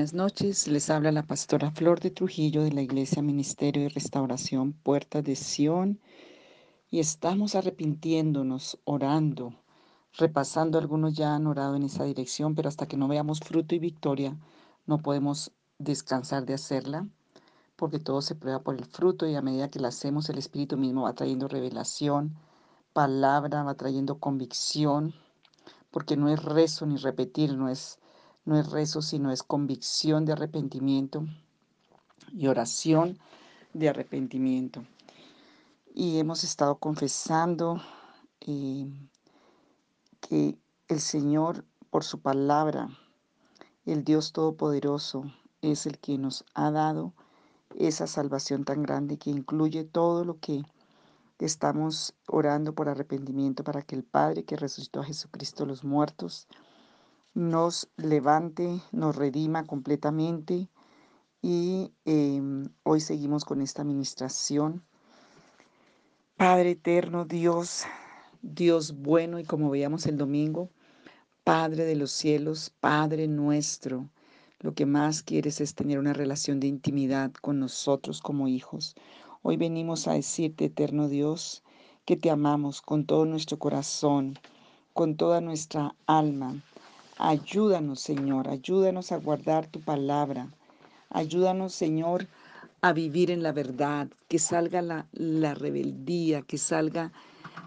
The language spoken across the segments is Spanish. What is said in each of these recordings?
Buenas noches, les habla la pastora Flor de Trujillo de la Iglesia Ministerio de Restauración Puertas de Sión. Y estamos arrepintiéndonos, orando, repasando, algunos ya han orado en esa dirección, pero hasta que no veamos fruto y victoria no podemos descansar de hacerla, porque todo se prueba por el fruto y a medida que la hacemos el Espíritu mismo va trayendo revelación, palabra, va trayendo convicción, porque no es rezo ni repetir, no es no es rezo, sino es convicción de arrepentimiento y oración de arrepentimiento. Y hemos estado confesando eh, que el Señor, por su palabra, el Dios Todopoderoso, es el que nos ha dado esa salvación tan grande que incluye todo lo que estamos orando por arrepentimiento para que el Padre que resucitó a Jesucristo los muertos, nos levante, nos redima completamente y em, hoy seguimos con esta administración. Padre eterno, Dios, Dios bueno y como veíamos el domingo, Padre de los cielos, Padre nuestro, lo que más quieres es tener una relación de intimidad con nosotros como hijos. Hoy venimos a decirte, eterno Dios, que te amamos con todo nuestro corazón, con toda nuestra alma Ayúdanos, Señor, ayúdanos a guardar tu palabra. Ayúdanos, Señor, a vivir en la verdad, que salga la, la rebeldía, que salga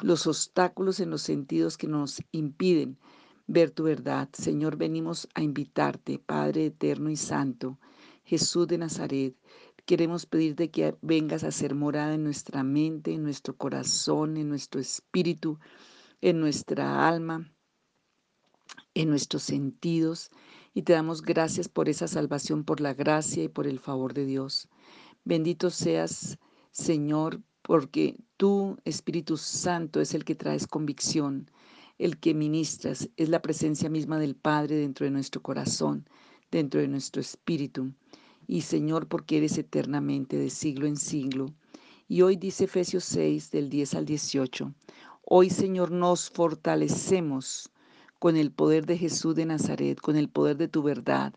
los obstáculos en los sentidos que nos impiden ver tu verdad. Señor, venimos a invitarte, Padre eterno y santo, Jesús de Nazaret. Queremos pedirte que vengas a ser morada en nuestra mente, en nuestro corazón, en nuestro espíritu, en nuestra alma en nuestros sentidos y te damos gracias por esa salvación, por la gracia y por el favor de Dios. Bendito seas, Señor, porque tú, Espíritu Santo, es el que traes convicción, el que ministras, es la presencia misma del Padre dentro de nuestro corazón, dentro de nuestro espíritu. Y Señor, porque eres eternamente, de siglo en siglo. Y hoy dice Efesios 6, del 10 al 18, hoy Señor nos fortalecemos con el poder de Jesús de Nazaret, con el poder de tu verdad.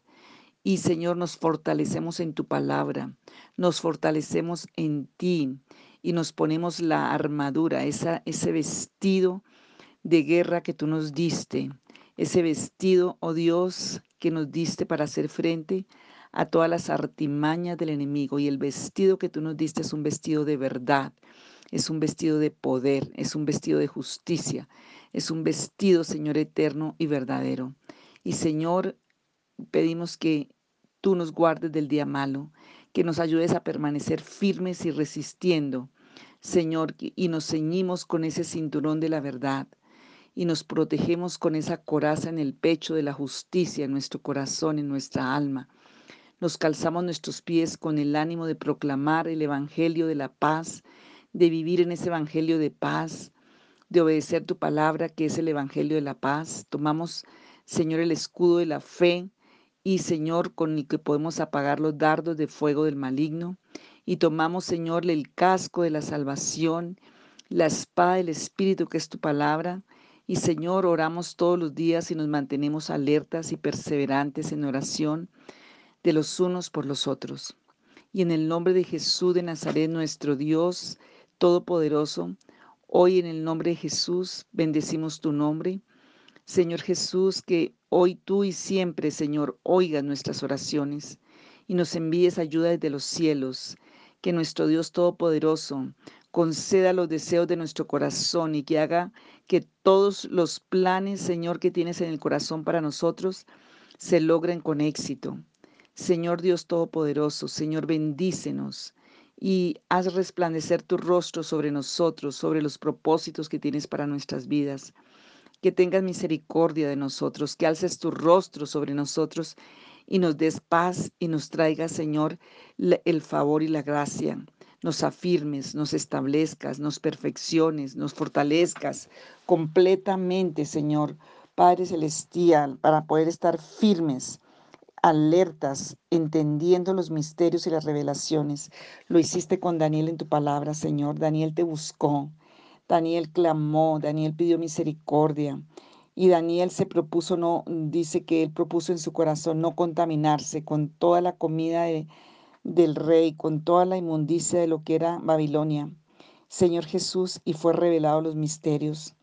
Y Señor, nos fortalecemos en tu palabra, nos fortalecemos en ti y nos ponemos la armadura, ese vestido de guerra que tú nos diste, ese vestido, oh Dios, que nos diste para hacer frente a todas las artimañas del enemigo. Y el vestido que tú nos diste es un vestido de verdad, es un vestido de poder, es un vestido de justicia, es un vestido, Señor eterno y verdadero. Y Señor, pedimos que tú nos guardes del día malo, que nos ayudes a permanecer firmes y resistiendo, Señor, y nos ceñimos con ese cinturón de la verdad y nos protegemos con esa coraza en el pecho de la justicia, en nuestro corazón, en nuestra alma. Nos calzamos nuestros pies con el ánimo de proclamar el Evangelio de la paz, de vivir en ese Evangelio de paz, de obedecer tu palabra, que es el Evangelio de la paz. Tomamos, Señor, el escudo de la fe y, Señor, con el que podemos apagar los dardos de fuego del maligno. Y tomamos, Señor, el casco de la salvación, la espada del Espíritu, que es tu palabra. Y, Señor, oramos todos los días y nos mantenemos alertas y perseverantes en oración de los unos por los otros. Y en el nombre de Jesús de Nazaret, nuestro Dios Todopoderoso, Hoy en el nombre de Jesús bendecimos tu nombre. Señor Jesús, que hoy tú y siempre, Señor, oigas nuestras oraciones y nos envíes ayuda desde los cielos. Que nuestro Dios Todopoderoso conceda los deseos de nuestro corazón y que haga que todos los planes, Señor, que tienes en el corazón para nosotros se logren con éxito. Señor Dios Todopoderoso, Señor, bendícenos y haz resplandecer tu rostro sobre nosotros, sobre los propósitos que tienes para nuestras vidas. Que tengas misericordia de nosotros, que alces tu rostro sobre nosotros y nos des paz y nos traigas, Señor, el favor y la gracia. Nos afirmes, nos establezcas, nos perfecciones, nos fortalezcas completamente, Señor, Padre Celestial, para poder estar firmes alertas, entendiendo los misterios y las revelaciones. Lo hiciste con Daniel en tu palabra, Señor. Daniel te buscó, Daniel clamó, Daniel pidió misericordia Y Daniel se propuso, no, dice que él propuso en su corazón no contaminarse con toda la comida del rey, con toda la inmundicia de lo que era Babilonia. Señor Jesús, y fue revelado los misterios.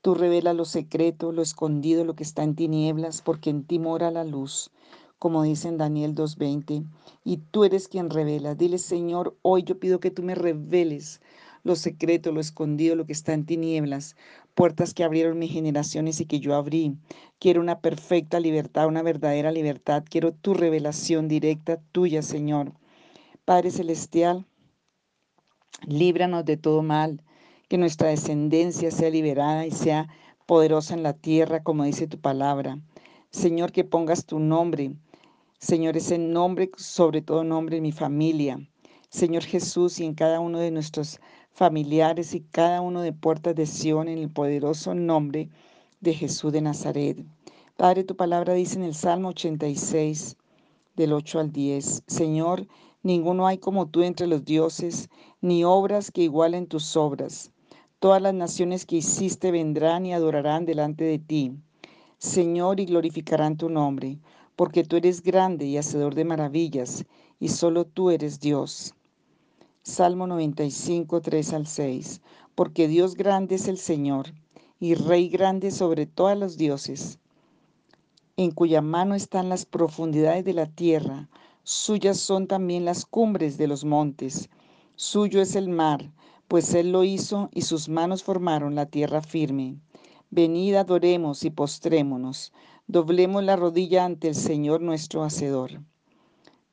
Tú revelas lo secreto, lo escondido, lo que está en tinieblas, porque en ti mora la luz, como dice en Daniel 2.20. Y tú eres quien revela. Dile, Señor, hoy yo pido que tú me reveles lo secreto, lo escondido, lo que está en tinieblas, puertas que abrieron mis generaciones y que yo abrí. Quiero una perfecta libertad, una verdadera libertad. Quiero tu revelación directa tuya, Señor. Padre Celestial, líbranos de todo mal, que nuestra descendencia sea liberada y sea poderosa en la tierra, como dice tu palabra. Señor, que pongas tu nombre. Señor, ese nombre, sobre todo nombre en mi familia. Señor Jesús, y en cada uno de nuestros familiares y cada uno de puertas de Sion en el poderoso nombre de Jesús de Nazaret. Padre, tu palabra dice en el Salmo 86, del 8 al 10, Señor, ninguno hay como tú entre los dioses, ni obras que igualen tus obras. Todas las naciones que hiciste vendrán y adorarán delante de ti. Señor, y glorificarán tu nombre, porque tú eres grande y hacedor de maravillas, y solo tú eres Dios. Salmo 95, 3 al 6. Porque Dios grande es el Señor, y Rey grande sobre todos los dioses, en cuya mano están las profundidades de la tierra, suyas son también las cumbres de los montes, suyo es el mar, pues Él lo hizo y sus manos formaron la tierra firme. Venid, adoremos y postrémonos, doblemos la rodilla ante el Señor nuestro Hacedor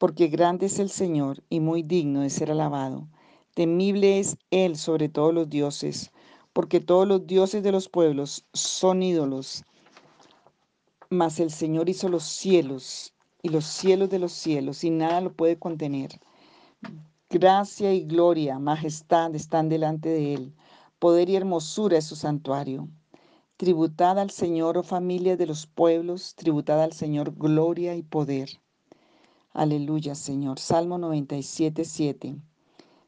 porque grande es el Señor y muy digno de ser alabado. Temible es Él sobre todos los dioses, porque todos los dioses de los pueblos son ídolos. Mas el Señor hizo los cielos y los cielos de los cielos, y nada lo puede contener. Gracia y gloria, majestad están delante de Él. Poder y hermosura es su santuario. Tributad al Señor, oh familia de los pueblos, tributad al Señor gloria y poder. Aleluya, Señor. Salmo 97, 7.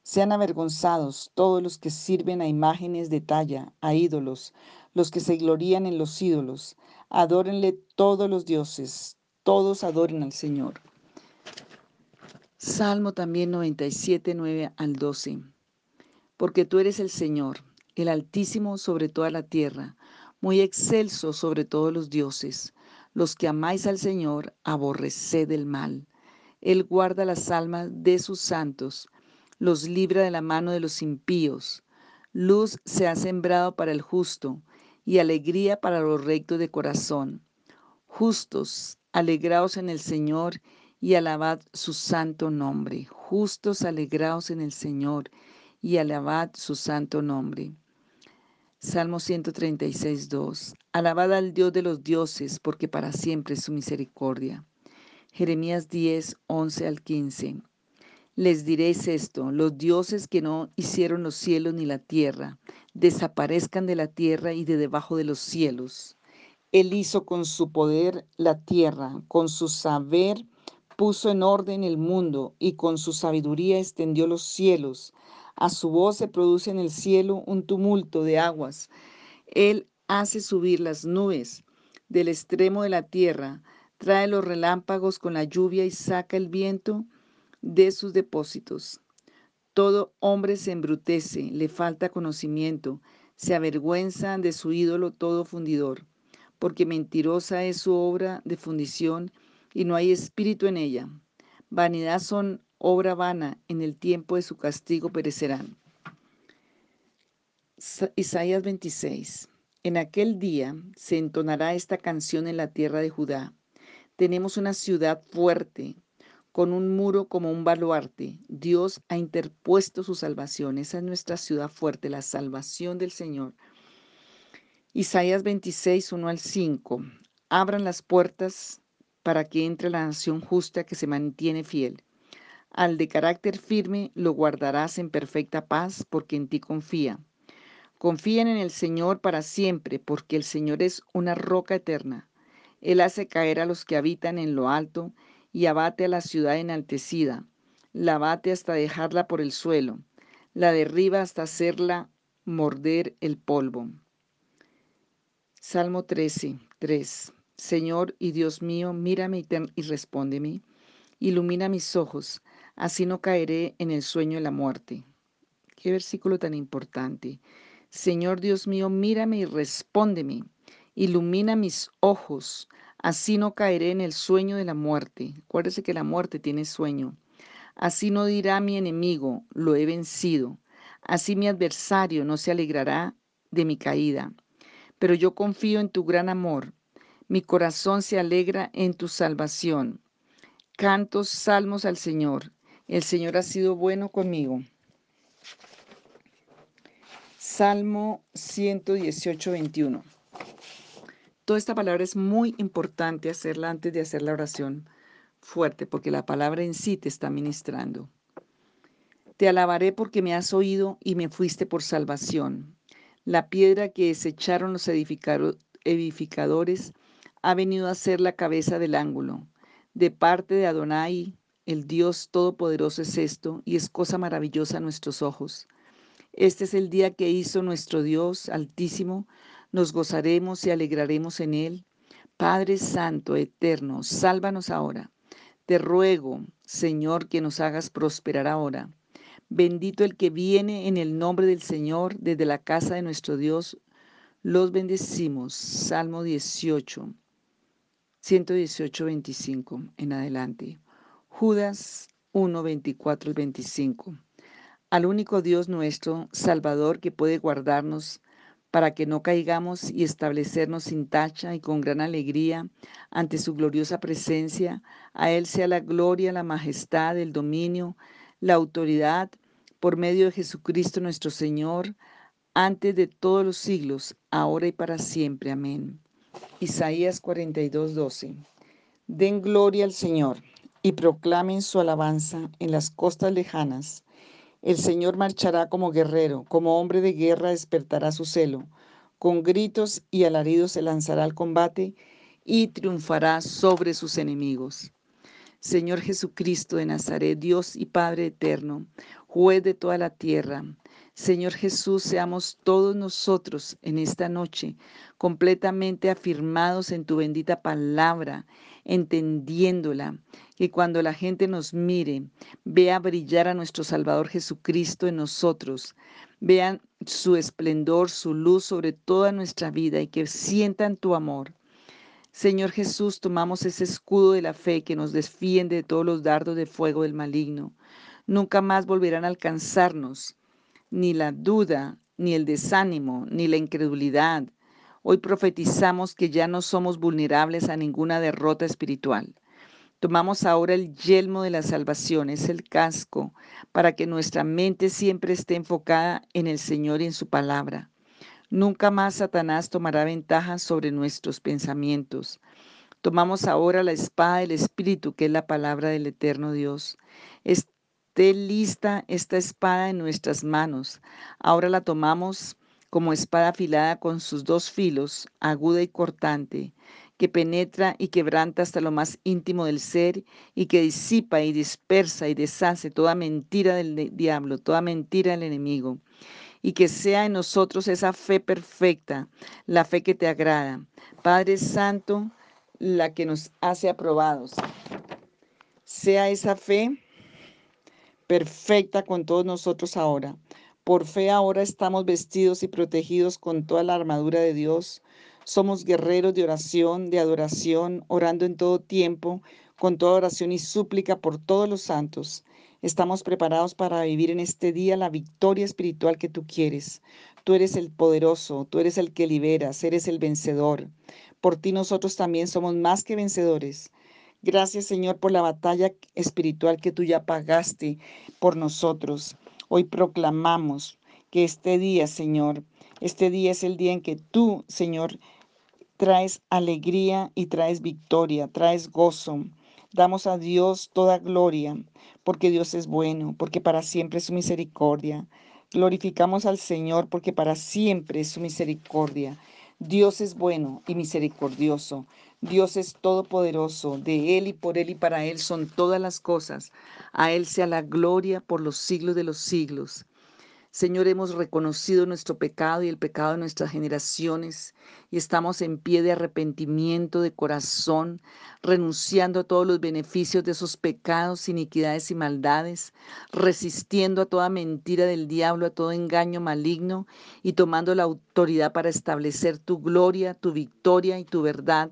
Sean avergonzados todos los que sirven a imágenes de talla, a ídolos, los que se glorían en los ídolos. Adórenle todos los dioses, todos adoren al Señor. Salmo también 97, 9 al 12. Porque tú eres el Señor, el Altísimo sobre toda la tierra, muy excelso sobre todos los dioses. Los que amáis al Señor, aborreced el mal. Él guarda las almas de sus santos, los libra de la mano de los impíos. Luz se ha sembrado para el justo y alegría para los rectos de corazón. Justos, alegraos en el Señor y alabad su santo nombre. Justos, alegraos en el Señor y alabad su santo nombre. Salmo 136, 2. Alabad al Dios de los dioses, porque para siempre es su misericordia. Jeremías 10, 11 al 15. Les diréis esto, los dioses que no hicieron los cielos ni la tierra, desaparezcan de la tierra y de debajo de los cielos. Él hizo con su poder la tierra, con su saber puso en orden el mundo y con su sabiduría extendió los cielos. A su voz se produce en el cielo un tumulto de aguas. Él hace subir las nubes del extremo de la tierra trae los relámpagos con la lluvia y saca el viento de sus depósitos. Todo hombre se embrutece, le falta conocimiento, se avergüenza de su ídolo todo fundidor, porque mentirosa es su obra de fundición y no hay espíritu en ella. Vanidad son obra vana, en el tiempo de su castigo perecerán. Isaías 26. En aquel día se entonará esta canción en la tierra de Judá tenemos una ciudad fuerte, con un muro como un baluarte. Dios ha interpuesto su salvación. Esa es nuestra ciudad fuerte, la salvación del Señor. Isaías 26, 1 al 5. Abran las puertas para que entre la nación justa que se mantiene fiel. Al de carácter firme lo guardarás en perfecta paz porque en ti confía. Confíen en el Señor para siempre porque el Señor es una roca eterna. Él hace caer a los que habitan en lo alto y abate a la ciudad enaltecida. La abate hasta dejarla por el suelo. La derriba hasta hacerla morder el polvo. Salmo 13, 3. Señor y Dios mío, mírame y, y respóndeme. Ilumina mis ojos, así no caeré en el sueño de la muerte. Qué versículo tan importante. Señor Dios mío, mírame y respóndeme. Ilumina mis ojos, así no caeré en el sueño de la muerte. Acuérdese que la muerte tiene sueño. Así no dirá mi enemigo, lo he vencido. Así mi adversario no se alegrará de mi caída pero yo confío en tu gran amor. Mi corazón se alegra en tu salvación. Cantos salmos al Señor. El Señor ha sido bueno conmigo. Salmo 118, 21. Toda esta palabra es muy importante hacerla antes de hacer la oración fuerte, porque la palabra en sí te está ministrando. Te alabaré porque me has oído y me fuiste por salvación. La piedra que desecharon los edificadores ha venido a ser la cabeza del ángulo. De parte de Adonai, el Dios Todopoderoso es esto, y es cosa maravillosa a nuestros ojos. Este es el día que hizo nuestro Dios Altísimo, nos gozaremos y alegraremos en él. Padre Santo, Eterno, sálvanos ahora. Te ruego, Señor, que nos hagas prosperar ahora. Bendito el que viene en el nombre del Señor desde la casa de nuestro Dios. Los bendecimos. Salmo 18, 118, 25 en adelante. Judas 1, 24 y 25. Al único Dios nuestro, Salvador, que puede guardarnos para que no caigamos y establecernos sin tacha y con gran alegría ante su gloriosa presencia, a Él sea la gloria, la majestad, el dominio, la autoridad por medio de Jesucristo nuestro Señor, antes de todos los siglos, ahora y para siempre. Amén. Isaías 42, 12. Den gloria al Señor y proclamen su alabanza en las costas lejanas. El Señor marchará como guerrero, como hombre de guerra despertará su celo. Con gritos y alaridos se lanzará al combate y triunfará sobre sus enemigos. Señor Jesucristo de Nazaret, Dios y Padre eterno, juez de toda la tierra. Señor Jesús, seamos todos nosotros en esta noche completamente afirmados en tu bendita palabra, entendiéndola, que cuando la gente nos mire, vea brillar a nuestro Salvador Jesucristo en nosotros, vean su esplendor, su luz sobre toda nuestra vida y que sientan tu amor. Señor Jesús, tomamos ese escudo de la fe que nos defiende de todos los dardos de fuego del maligno. Nunca más volverán a alcanzarnos ni la duda, ni el desánimo, ni la incredulidad. Hoy profetizamos que ya no somos vulnerables a ninguna derrota espiritual. Tomamos ahora el yelmo de la salvación, es el casco, para que nuestra mente siempre esté enfocada en el Señor y en su palabra. Nunca más Satanás tomará ventaja sobre nuestros pensamientos. Tomamos ahora la espada del Espíritu, que es la palabra del eterno Dios. Esté lista esta espada en nuestras manos. Ahora la tomamos como espada afilada con sus dos filos, aguda y cortante, que penetra y quebranta hasta lo más íntimo del ser y que disipa y dispersa y deshace toda mentira del diablo, toda mentira del enemigo y que sea en nosotros esa fe perfecta, la fe que te agrada. Padre Santo, la que nos hace aprobados. Sea esa fe perfecta con todos nosotros ahora. Por fe ahora estamos vestidos y protegidos con toda la armadura de Dios. Somos guerreros de oración, de adoración, orando en todo tiempo, con toda oración y súplica por todos los santos. Estamos preparados para vivir en este día la victoria espiritual que tú quieres. Tú eres el poderoso, tú eres el que liberas, eres el vencedor. Por ti nosotros también somos más que vencedores. Gracias Señor por la batalla espiritual que tú ya pagaste por nosotros. Hoy proclamamos que este día, Señor, este día es el día en que tú, Señor, traes alegría y traes victoria, traes gozo. Damos a Dios toda gloria, porque Dios es bueno, porque para siempre es su misericordia. Glorificamos al Señor, porque para siempre es su misericordia. Dios es bueno y misericordioso. Dios es todopoderoso. De Él y por Él y para Él son todas las cosas. A Él sea la gloria por los siglos de los siglos. Señor, hemos reconocido nuestro pecado y el pecado de nuestras generaciones y estamos en pie de arrepentimiento de corazón, renunciando a todos los beneficios de esos pecados, iniquidades y maldades, resistiendo a toda mentira del diablo, a todo engaño maligno y tomando la autoridad para establecer tu gloria, tu victoria y tu verdad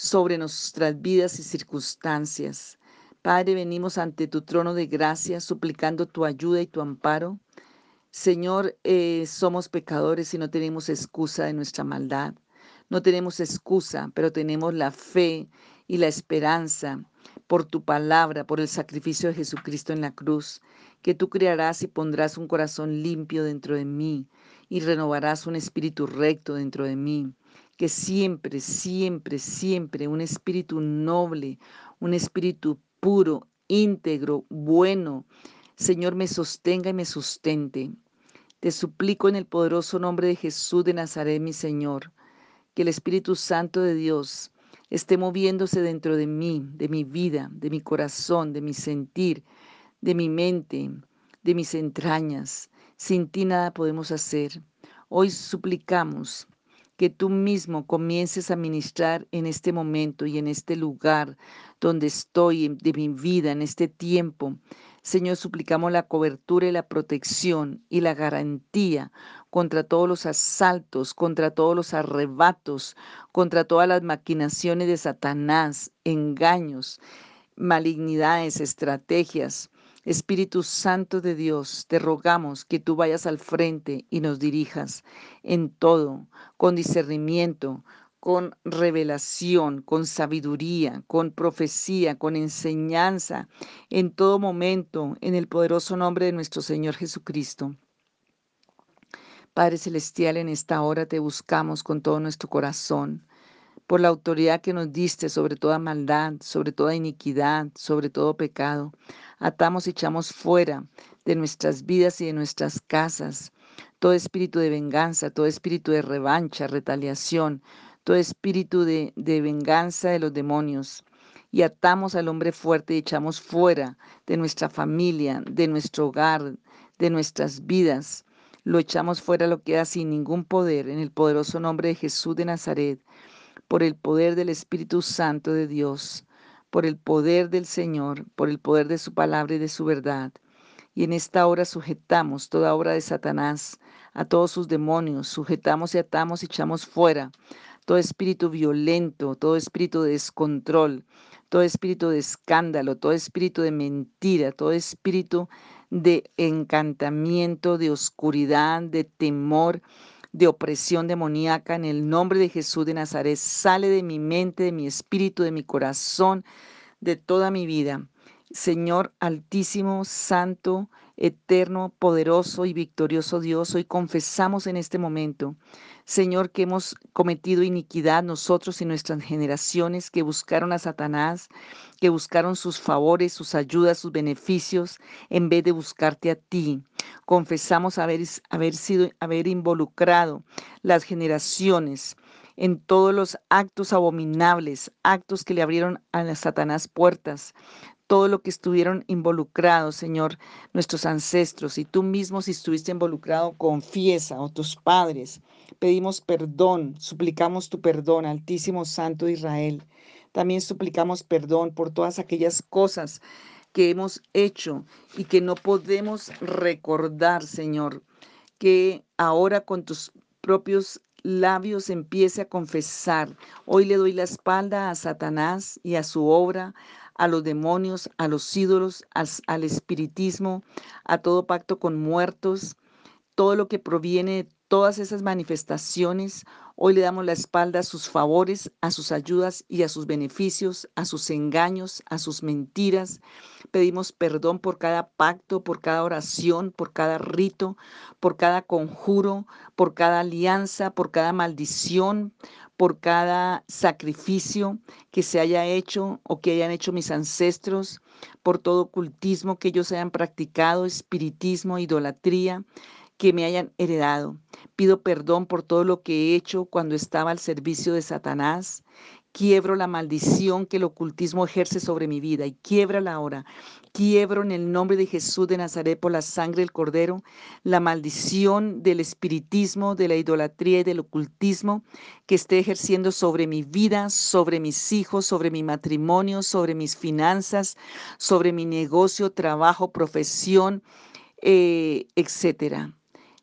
sobre nuestras vidas y circunstancias. Padre, venimos ante tu trono de gracia suplicando tu ayuda y tu amparo Señor, eh, somos pecadores y no tenemos excusa de nuestra maldad. No tenemos excusa, pero tenemos la fe y la esperanza por tu palabra, por el sacrificio de Jesucristo en la cruz, que tú crearás y pondrás un corazón limpio dentro de mí y renovarás un espíritu recto dentro de mí, que siempre, siempre, siempre un espíritu noble, un espíritu puro, íntegro, bueno, Señor, me sostenga y me sustente. Te suplico en el poderoso nombre de Jesús de Nazaret, mi Señor, que el Espíritu Santo de Dios esté moviéndose dentro de mí, de mi vida, de mi corazón, de mi sentir, de mi mente, de mis entrañas. Sin ti nada podemos hacer. Hoy suplicamos que tú mismo comiences a ministrar en este momento y en este lugar donde estoy, de mi vida, en este tiempo. Señor, suplicamos la cobertura y la protección y la garantía contra todos los asaltos, contra todos los arrebatos, contra todas las maquinaciones de Satanás, engaños, malignidades, estrategias. Espíritu Santo de Dios, te rogamos que tú vayas al frente y nos dirijas en todo, con discernimiento, con revelación, con sabiduría, con profecía, con enseñanza, en todo momento, en el poderoso nombre de nuestro Señor Jesucristo. Padre Celestial, en esta hora te buscamos con todo nuestro corazón por la autoridad que nos diste sobre toda maldad, sobre toda iniquidad, sobre todo pecado. Atamos y echamos fuera de nuestras vidas y de nuestras casas todo espíritu de venganza, todo espíritu de revancha, retaliación, todo espíritu de, venganza de los demonios. Y atamos al hombre fuerte y echamos fuera de nuestra familia, de nuestro hogar, de nuestras vidas. Lo echamos fuera, lo queda sin ningún poder, en el poderoso nombre de Jesús de Nazaret por el poder del Espíritu Santo de Dios, por el poder del Señor, por el poder de su palabra y de su verdad. Y en esta hora sujetamos toda obra de Satanás, a todos sus demonios, sujetamos y atamos y echamos fuera todo espíritu violento, todo espíritu de descontrol, todo espíritu de escándalo, todo espíritu de mentira, todo espíritu de encantamiento, de oscuridad, de temor, de opresión demoníaca en el nombre de Jesús de Nazaret. Sale de mi mente, de mi espíritu, de mi corazón, de toda mi vida. Señor altísimo, santo, eterno, poderoso y victorioso Dios, hoy confesamos en este momento, Señor, que hemos cometido iniquidad nosotros y nuestras generaciones que buscaron a Satanás, que buscaron sus favores, sus ayudas, sus beneficios, en vez de buscarte a ti. Confesamos haber, sido, haber involucrado las generaciones en todos los actos abominables, actos que le abrieron a Satanás puertas, todo lo que estuvieron involucrados, Señor, nuestros ancestros, y tú mismo si estuviste involucrado, confiesa, o tus padres. Pedimos perdón, suplicamos tu perdón, Altísimo Santo de Israel. También suplicamos perdón por todas aquellas cosas que hemos hecho y que no podemos recordar, Señor. Que ahora con tus propios labios empiece a confesar. Hoy le doy la espalda a Satanás y a su obra, a los demonios, a los ídolos, al, espiritismo, a todo pacto con muertos, todo lo que proviene de todas esas manifestaciones. Hoy le damos la espalda a sus favores, a sus ayudas y a sus beneficios, a sus engaños, a sus mentiras. Pedimos perdón por cada pacto, por cada oración, por cada rito, por cada conjuro, por cada alianza, por cada maldición, por cada sacrificio que se haya hecho o que hayan hecho mis ancestros, por todo ocultismo que ellos hayan practicado, espiritismo, idolatría que me hayan heredado. Pido perdón por todo lo que he hecho cuando estaba al servicio de Satanás, Quiebro la maldición que el ocultismo ejerce sobre mi vida y quiebra ahora. Quiebro en el nombre de Jesús de Nazaret por la sangre del Cordero la maldición del espiritismo, de la idolatría y del ocultismo que esté ejerciendo sobre mi vida, sobre mis hijos, sobre mi matrimonio, sobre mis finanzas, sobre mi negocio, trabajo, profesión, eh, etcétera.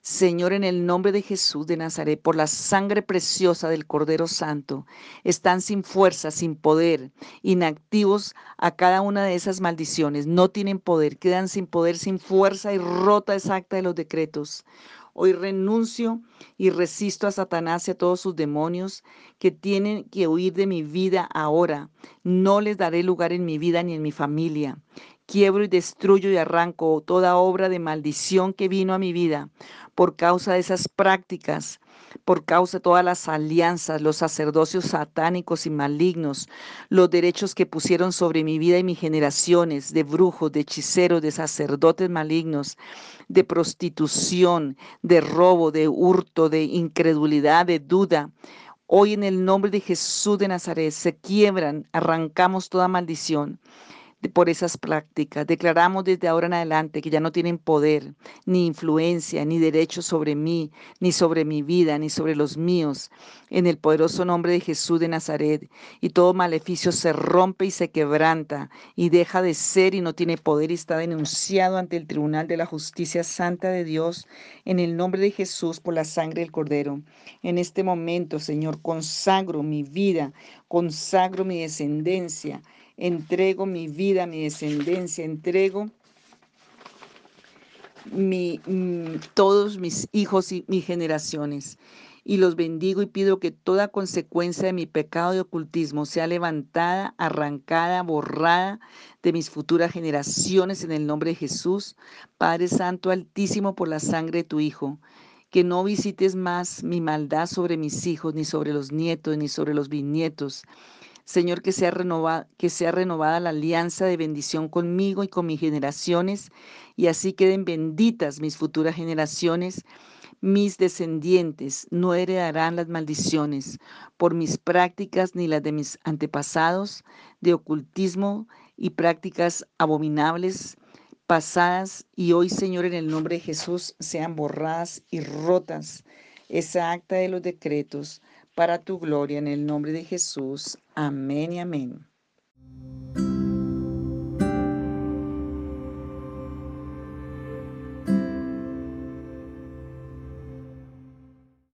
Señor, en el nombre de Jesús de Nazaret, por la sangre preciosa del Cordero Santo, están sin fuerza, sin poder, inactivos a cada una de esas maldiciones. No tienen poder, quedan sin poder, sin fuerza y rota exacta de los decretos. Hoy renuncio y resisto a Satanás y a todos sus demonios que tienen que huir de mi vida ahora. No les daré lugar en mi vida ni en mi familia. Quiebro y destruyo y arranco toda obra de maldición que vino a mi vida por causa de esas prácticas, por causa de todas las alianzas, los sacerdocios satánicos y malignos, los derechos que pusieron sobre mi vida y mis generaciones, de brujos, de hechiceros, de sacerdotes malignos, de prostitución, de robo, de hurto, de incredulidad, de duda. Hoy en el nombre de Jesús de Nazaret se quiebran, arrancamos toda maldición por esas prácticas. Declaramos desde ahora en adelante que ya no tienen poder, ni influencia, ni derecho sobre mí, ni sobre mi vida, ni sobre los míos, en el poderoso nombre de Jesús de Nazaret. Y todo maleficio se rompe y se quebranta y deja de ser y no tiene poder y está denunciado ante el Tribunal de la Justicia Santa de Dios en el nombre de Jesús por la sangre del Cordero. En este momento, Señor, consagro mi vida, consagro mi descendencia entrego mi vida, mi descendencia, entrego mi, mm, todos mis hijos y mis generaciones. Y los bendigo y pido que toda consecuencia de mi pecado de ocultismo sea levantada, arrancada, borrada de mis futuras generaciones en el nombre de Jesús. Padre Santo Altísimo, por la sangre de tu Hijo que no visites más mi maldad sobre mis hijos, ni sobre los nietos, ni sobre los bisnietos, Señor, que sea, renovada, que sea renovada la alianza de bendición conmigo y con mis generaciones, y así queden benditas mis futuras generaciones. Mis descendientes no heredarán las maldiciones por mis prácticas ni las de mis antepasados de ocultismo y prácticas abominables pasadas y hoy, Señor, en el nombre de Jesús, sean borradas y rotas esa acta de los decretos para tu gloria en el nombre de Jesús. Amén y amén.